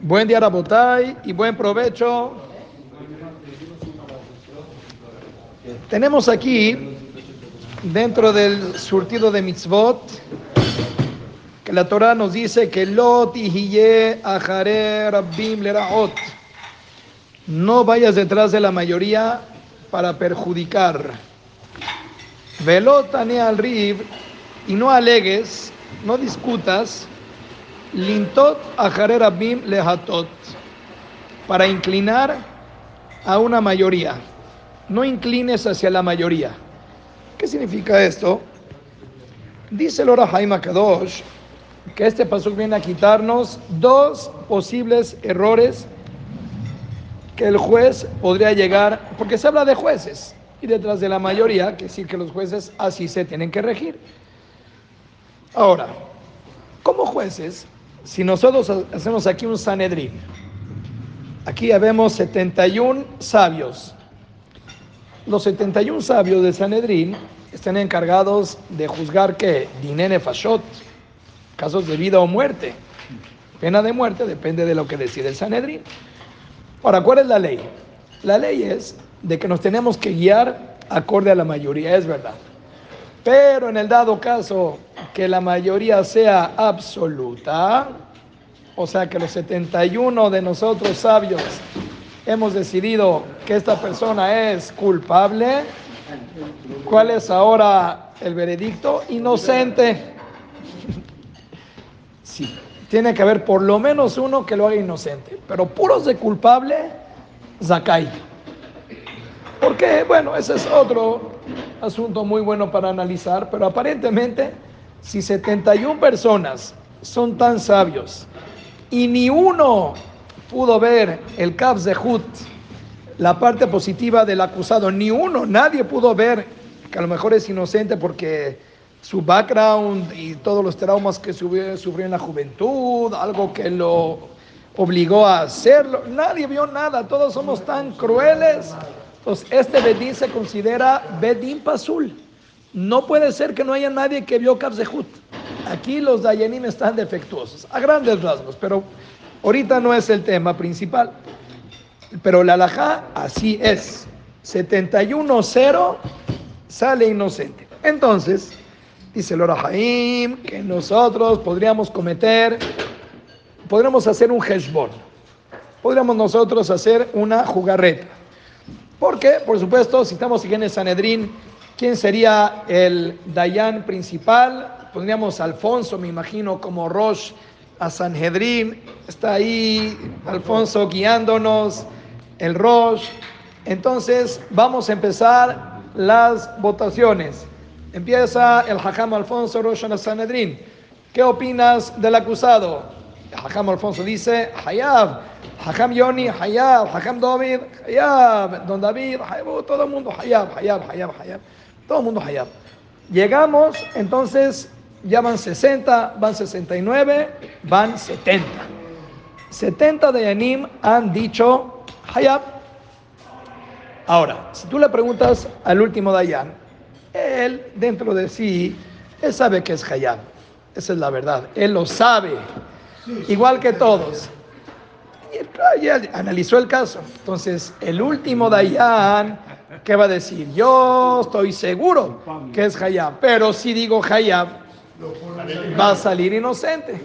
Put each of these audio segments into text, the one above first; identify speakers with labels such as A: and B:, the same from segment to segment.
A: Buen día, Rabotay, y buen provecho. Tenemos aquí, dentro del surtido de mitzvot, que la Torah nos dice que Lot y Rabbim Leraot. No vayas detrás de la mayoría para perjudicar. Velotane al rib y no alegues, no discutas. Lintot Ajare Rabbim Lehatot. Para inclinar a una mayoría. No inclines hacia la mayoría. ¿Qué significa esto? Dice el Jaime Kadosh que este paso viene a quitarnos dos posibles errores que el juez podría llegar, porque se habla de jueces, y detrás de la mayoría, que decir que los jueces así se tienen que regir. Ahora, como jueces, si nosotros hacemos aquí un Sanedrín, aquí ya vemos 71 sabios. Los 71 sabios de Sanedrín están encargados de juzgar que Dinene Fashot, casos de vida o muerte. Pena de muerte depende de lo que decide el Sanedrín. Ahora, ¿cuál es la ley? La ley es de que nos tenemos que guiar acorde a la mayoría, es verdad. Pero en el dado caso que la mayoría sea absoluta, o sea que los 71 de nosotros sabios hemos decidido que esta persona es culpable, ¿cuál es ahora el veredicto? Inocente. Sí, tiene que haber por lo menos uno que lo haga inocente, pero puros de culpable, Zakai. ¿Por qué? Bueno, ese es otro asunto muy bueno para analizar, pero aparentemente, si 71 personas son tan sabios y ni uno pudo ver el Kav Hut, la parte positiva del acusado, ni uno, nadie pudo ver que a lo mejor es inocente porque su background y todos los traumas que sufrió en la juventud, algo que lo obligó a hacerlo. Nadie vio nada, todos somos tan crueles. Entonces, este Bedín se considera Bedín Pasul. No puede ser que no haya nadie que vio Kabzehut. Aquí los Dayanim están defectuosos, a grandes rasgos, pero ahorita no es el tema principal. Pero la alajá así es. 71-0 sale inocente. Entonces, Dice el Orahaim que nosotros podríamos cometer, podríamos hacer un heshbon, podríamos nosotros hacer una jugarreta. Porque, por supuesto, si estamos en el Sanedrín, ¿quién sería el Dayan principal? Pondríamos a Alfonso, me imagino, como Rosh a Sanedrín. Está ahí Alfonso guiándonos, el Rosh. Entonces, vamos a empezar las votaciones. Empieza el Hajam Alfonso Rosh Sanedrin. ¿Qué opinas del acusado? El Hajam Alfonso dice, Hayab, Hajam Yoni, Hayab, Hajam David, Hayab, Don David, Hayab, todo el mundo Hayab, Hayab, Hayab, Hayab, todo el mundo Hayab. Llegamos, entonces ya van 60, van 69, van 70. 70 de Yanim han dicho Hayab. Ahora, si tú le preguntas al último Dayan, él dentro de sí, él sabe que es Hayab. Esa es la verdad. Él lo sabe. Igual que todos. Y analizó el caso. Entonces, el último Dayan, ¿qué va a decir? Yo estoy seguro que es Hayab. Pero si digo Hayab, va a salir inocente.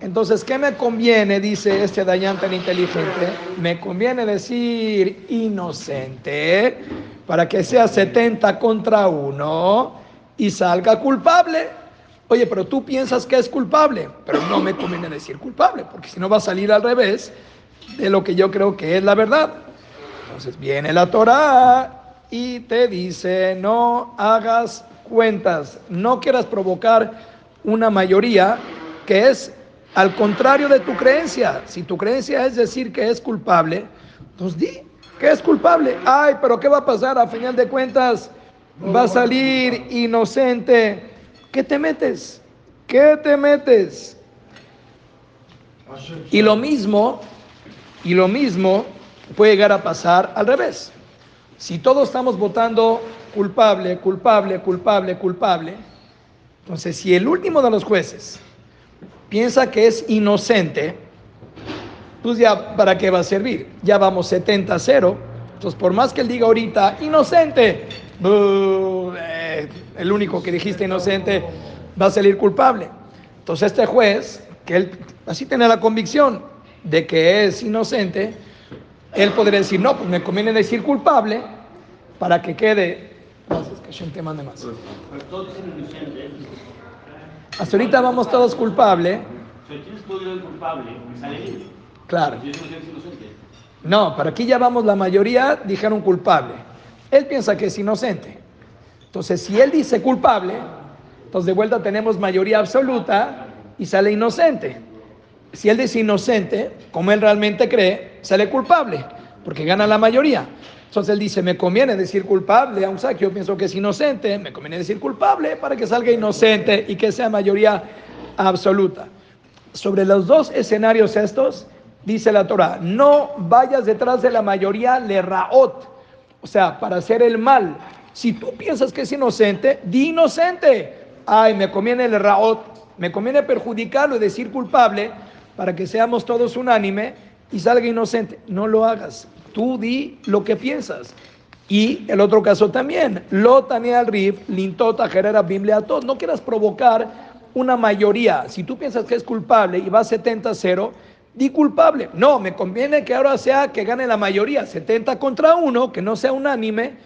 A: Entonces, ¿qué me conviene? Dice este Dayan tan inteligente. Me conviene decir inocente para que sea 70 contra 1 y salga culpable. Oye, pero tú piensas que es culpable, pero no me conviene decir culpable, porque si no va a salir al revés de lo que yo creo que es la verdad. Entonces viene la Torah y te dice, no hagas cuentas, no quieras provocar una mayoría que es al contrario de tu creencia. Si tu creencia es decir que es culpable, entonces di, que es culpable. Ay, pero ¿qué va a pasar? A final de cuentas va a salir inocente. ¿Qué te metes? ¿Qué te metes? Y lo mismo, y lo mismo puede llegar a pasar al revés. Si todos estamos votando culpable, culpable, culpable, culpable, entonces si el último de los jueces piensa que es inocente, pues ya, ¿para qué va a servir? Ya vamos 70-0. Entonces, por más que él diga ahorita, inocente, eh, el único que dijiste inocente va a salir culpable. Entonces, este juez, que él así tiene la convicción de que es inocente, él podría decir, no, pues me conviene decir culpable para que quede. Gracias, que te mande más. Hasta ahorita vamos todos culpables. culpable, Claro. No, para aquí ya vamos, la mayoría dijeron culpable. Él piensa que es inocente. Entonces, si él dice culpable, entonces de vuelta tenemos mayoría absoluta y sale inocente. Si él dice inocente, como él realmente cree, sale culpable, porque gana la mayoría. Entonces él dice, me conviene decir culpable, aun que yo pienso que es inocente, me conviene decir culpable para que salga inocente y que sea mayoría absoluta. Sobre los dos escenarios estos, dice la Torah, no vayas detrás de la mayoría le raot, o sea, para hacer el mal. Si tú piensas que es inocente, di inocente. Ay, me conviene el raot, me conviene perjudicarlo y decir culpable para que seamos todos unánime y salga inocente. No lo hagas. Tú di lo que piensas. Y el otro caso también, al rif, lintota gerera todos No quieras provocar una mayoría. Si tú piensas que es culpable y va 70-0, di culpable. No, me conviene que ahora sea que gane la mayoría, 70 contra 1, que no sea unánime,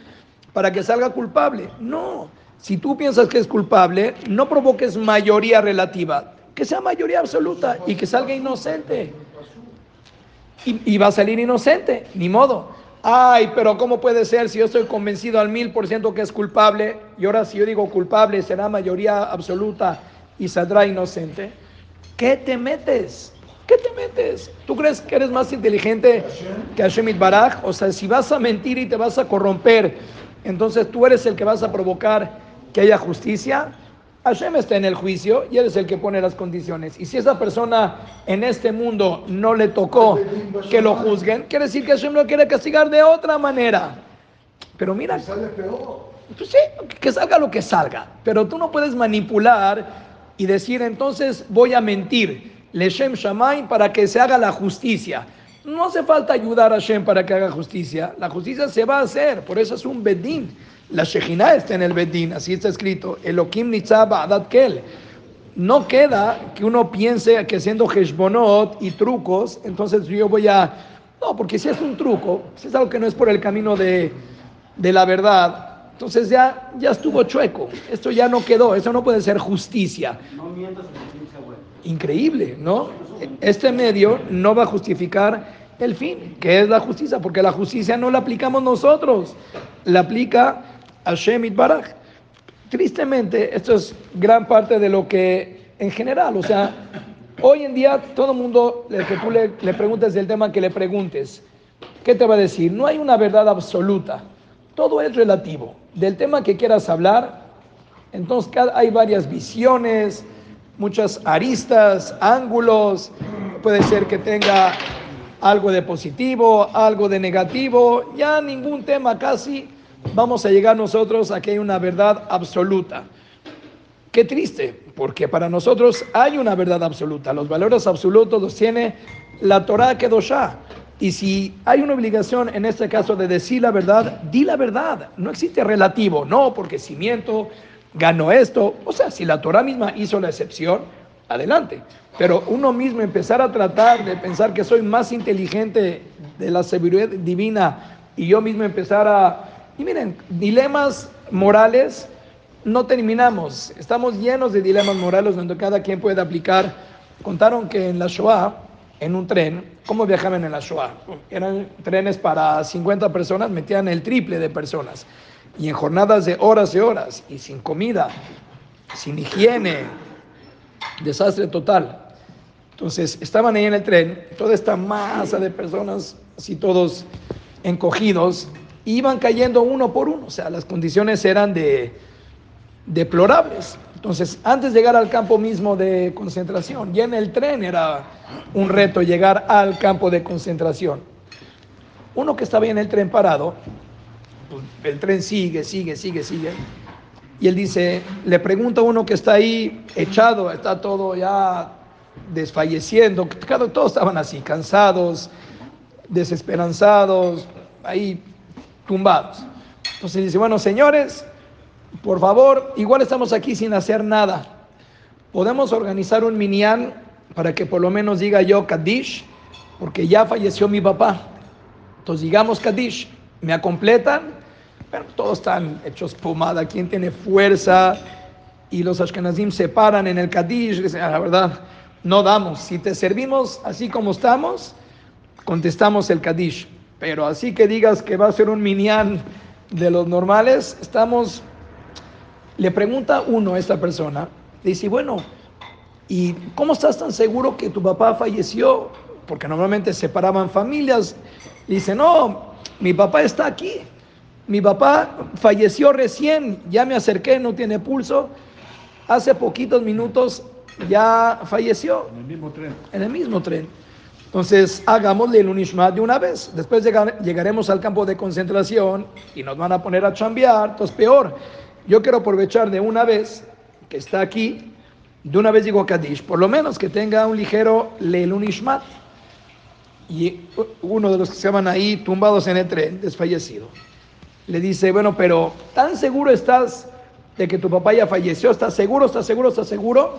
A: para que salga culpable. No, si tú piensas que es culpable, no provoques mayoría relativa, que sea mayoría absoluta y que salga inocente y, va a salir inocente, ni modo. Ay, pero ¿cómo puede ser si yo estoy convencido al mil por ciento que es culpable y ahora si yo digo culpable será mayoría absoluta y saldrá inocente? ¿Qué te metes? ¿Qué te metes? ¿Tú crees que eres más inteligente que Hashem Baraj? O sea, si vas a mentir y te vas a corromper, entonces tú eres el que vas a provocar que haya justicia. Hashem está en el juicio y Él es el que pone las condiciones. Y si esa persona en este mundo no le tocó que lo juzguen, quiere decir que Hashem lo quiere castigar de otra manera. Pero mira, pues sí, que salga lo que salga. Pero tú no puedes manipular y decir entonces voy a mentir. Leshem Shamay para que se haga la justicia. No hace falta ayudar a Hashem para que haga justicia. La justicia se va a hacer, por eso es un bedín. La Shejina está en el Bedín, así está escrito. Elohim Nitzab Adat Kel. No queda que uno piense que haciendo Heshbonot y trucos, entonces yo voy a. No, porque si es un truco, si es algo que no es por el camino de, de la verdad, entonces ya, ya estuvo chueco. Esto ya no quedó, eso no puede ser justicia. Increíble, ¿no? Este medio no va a justificar el fin, que es la justicia, porque la justicia no la aplicamos nosotros, la aplica Hashem Baraj. Tristemente, esto es gran parte de lo que en general, o sea, hoy en día todo el mundo, que tú le, le preguntes del tema que le preguntes, ¿qué te va a decir? No hay una verdad absoluta, todo es relativo. Del tema que quieras hablar, entonces hay varias visiones, muchas aristas, ángulos, puede ser que tenga algo de positivo, algo de negativo, ya ningún tema casi vamos a llegar nosotros a que hay una verdad absoluta. Qué triste, porque para nosotros hay una verdad absoluta. Los valores absolutos los tiene la Torah Kedoshá. Y si hay una obligación en este caso de decir la verdad, di la verdad. No existe relativo. No, porque si miento, gano esto. O sea, si la Torah misma hizo la excepción, adelante. Pero uno mismo empezar a tratar de pensar que soy más inteligente de la seguridad divina y yo mismo empezar a... Y miren, dilemas morales no terminamos. Estamos llenos de dilemas morales donde cada quien puede aplicar. Contaron que en la Shoah, en un tren, ¿cómo viajaban en la Shoah? Eran trenes para 50 personas, metían el triple de personas. Y en jornadas de horas y horas, y sin comida, sin higiene, desastre total. Entonces, estaban ahí en el tren, toda esta masa de personas, así todos encogidos, iban cayendo uno por uno, o sea, las condiciones eran de deplorables. Entonces, antes de llegar al campo mismo de concentración, ya en el tren era un reto llegar al campo de concentración. Uno que estaba en el tren parado, el tren sigue, sigue, sigue, sigue. Y él dice, le pregunta a uno que está ahí echado, está todo ya desfalleciendo, todos estaban así, cansados, desesperanzados, ahí tumbados. Entonces dice, bueno, señores, por favor, igual estamos aquí sin hacer nada. Podemos organizar un minyan para que por lo menos diga yo Kaddish, porque ya falleció mi papá. Entonces digamos Kaddish, me completan, todos están hechos pomada, ¿quién tiene fuerza? Y los Ashkenazim se paran en el Kaddish, dicen, ah, la verdad, no damos. Si te servimos así como estamos, contestamos el Kaddish. Pero así que digas que va a ser un minyan de los normales, estamos... Le pregunta uno a esta persona, dice, bueno, ¿y cómo estás tan seguro que tu papá falleció? Porque normalmente separaban familias. Dice, no, mi papá está aquí. Mi papá falleció recién, ya me acerqué, no tiene pulso. Hace poquitos minutos ya falleció.
B: En el mismo tren.
A: En el mismo tren. Entonces, hagámosle el Unishmat de una vez. Después llegaremos al campo de concentración y nos van a poner a chambear. Entonces, peor. Yo quiero aprovechar de una vez que está aquí, de una vez digo Kadish, por lo menos que tenga un ligero Leilun Ishmat. Y uno de los que se llaman ahí tumbados en el tren, desfallecido, le dice, bueno, pero ¿tan seguro estás de que tu papá ya falleció? ¿Estás seguro? ¿Estás seguro? ¿Estás seguro?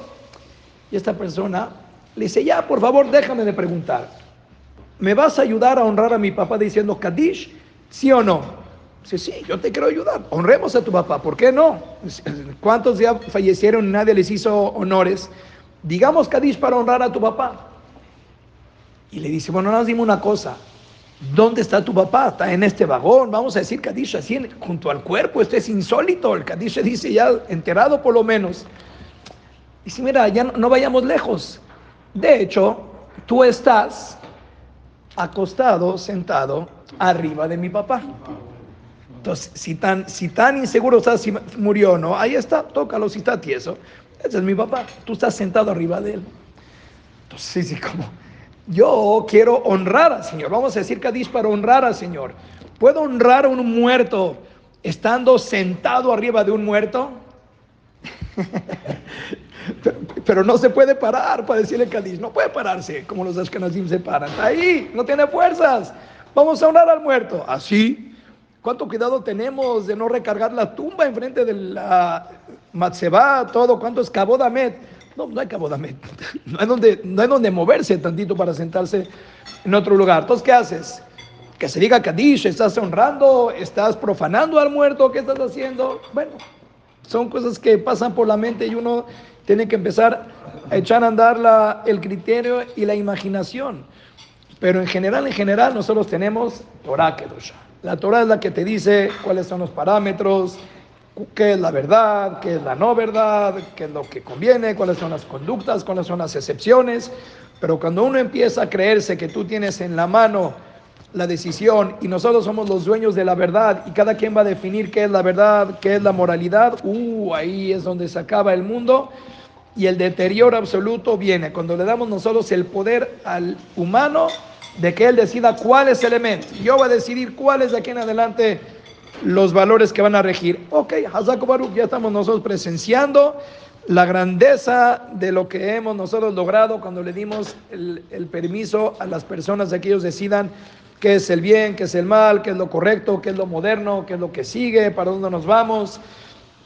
A: Y esta persona le dice, ya, por favor, déjame de preguntar. ¿Me vas a ayudar a honrar a mi papá diciendo Kadish? ¿Sí o no? Dice, sí, yo te quiero ayudar. Honremos a tu papá. ¿Por qué no? ¿Cuántos ya fallecieron y nadie les hizo honores? Digamos Kadish para honrar a tu papá. Y le dice, bueno, nos dime una cosa. ¿Dónde está tu papá? Está en este vagón. Vamos a decir Kadish así junto al cuerpo. Esto es insólito. El Kadish dice ya enterado por lo menos. Dice, mira, ya no vayamos lejos. De hecho, tú estás acostado, sentado, arriba de mi papá. Entonces, si tan, si tan inseguro estás si murió o no, ahí está, tócalo si está tieso. Ese es mi papá. Tú estás sentado arriba de él. Entonces, sí, sí, como yo quiero honrar al Señor. Vamos a decir Cadiz para honrar al Señor. ¿Puedo honrar a un muerto estando sentado arriba de un muerto? pero, no se puede parar para decirle Cádiz, no puede pararse como los Ashkenazim se paran. Ahí, no tiene fuerzas. Vamos a honrar al muerto. Así. ¿Cuánto cuidado tenemos de no recargar la tumba enfrente de la Matzeba, todo? ¿Cuánto es Cabodamet? No, no hay Cabodamet. No hay, donde, no hay donde moverse tantito para sentarse en otro lugar. Entonces, ¿qué haces? Que se diga Kadish, estás honrando, estás profanando al muerto, ¿qué estás haciendo? Bueno, son cosas que pasan por la mente y uno tiene que empezar a echar a andar la, el criterio y la imaginación. Pero en general, en general, nosotros tenemos Torah Kedosha. La Torah es la que te dice cuáles son los parámetros, qué es la verdad, qué es la no verdad, qué es lo que conviene, cuáles son las conductas, cuáles son las excepciones. Pero cuando uno empieza a creerse que tú tienes en la mano la decisión y nosotros somos los dueños de la verdad y cada quien va a definir qué es la verdad, qué es la moralidad, uh, ahí es donde se acaba el mundo y el deterioro absoluto viene cuando le damos nosotros el poder al humano de que él decida cuál es el elemento. Yo voy a decidir cuáles de aquí en adelante los valores que van a regir. Ok, Hazako Baruch, ya estamos nosotros presenciando la grandeza de lo que hemos nosotros logrado cuando le dimos el, el permiso a las personas de que ellos decidan qué es el bien, qué es el mal, qué es lo correcto, qué es lo moderno, qué es lo que sigue, para dónde nos vamos.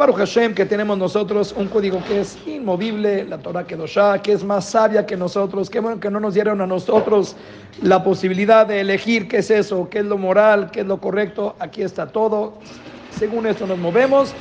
A: Baruch Hashem, que tenemos nosotros un código que es inmovible, la Torah Kedoshá, que es más sabia que nosotros, que bueno que no nos dieron a nosotros la posibilidad de elegir qué es eso, qué es lo moral, qué es lo correcto, aquí está todo, según esto nos movemos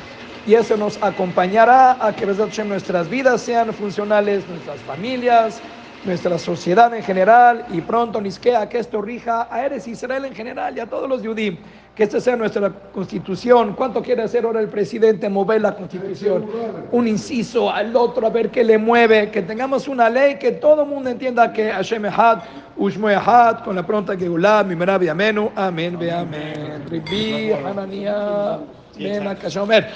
A: y eso nos acompañará a que nuestras vidas sean funcionales, nuestras familias, nuestra sociedad en general y pronto Nisquea, que esto rija a Eres Israel en general y a todos los judíos. Que esta sea nuestra constitución. ¿Cuánto quiere hacer ahora el presidente? Mover la constitución. Un inciso al otro, a ver qué le mueve. Que tengamos una ley que todo el mundo entienda que Hashem Ehad, Ushmo Ehad, con la pronta Geulah, Mimerabi Amenu. Amén, ve amén. Ribi, Hanania, Ben, Akashomer.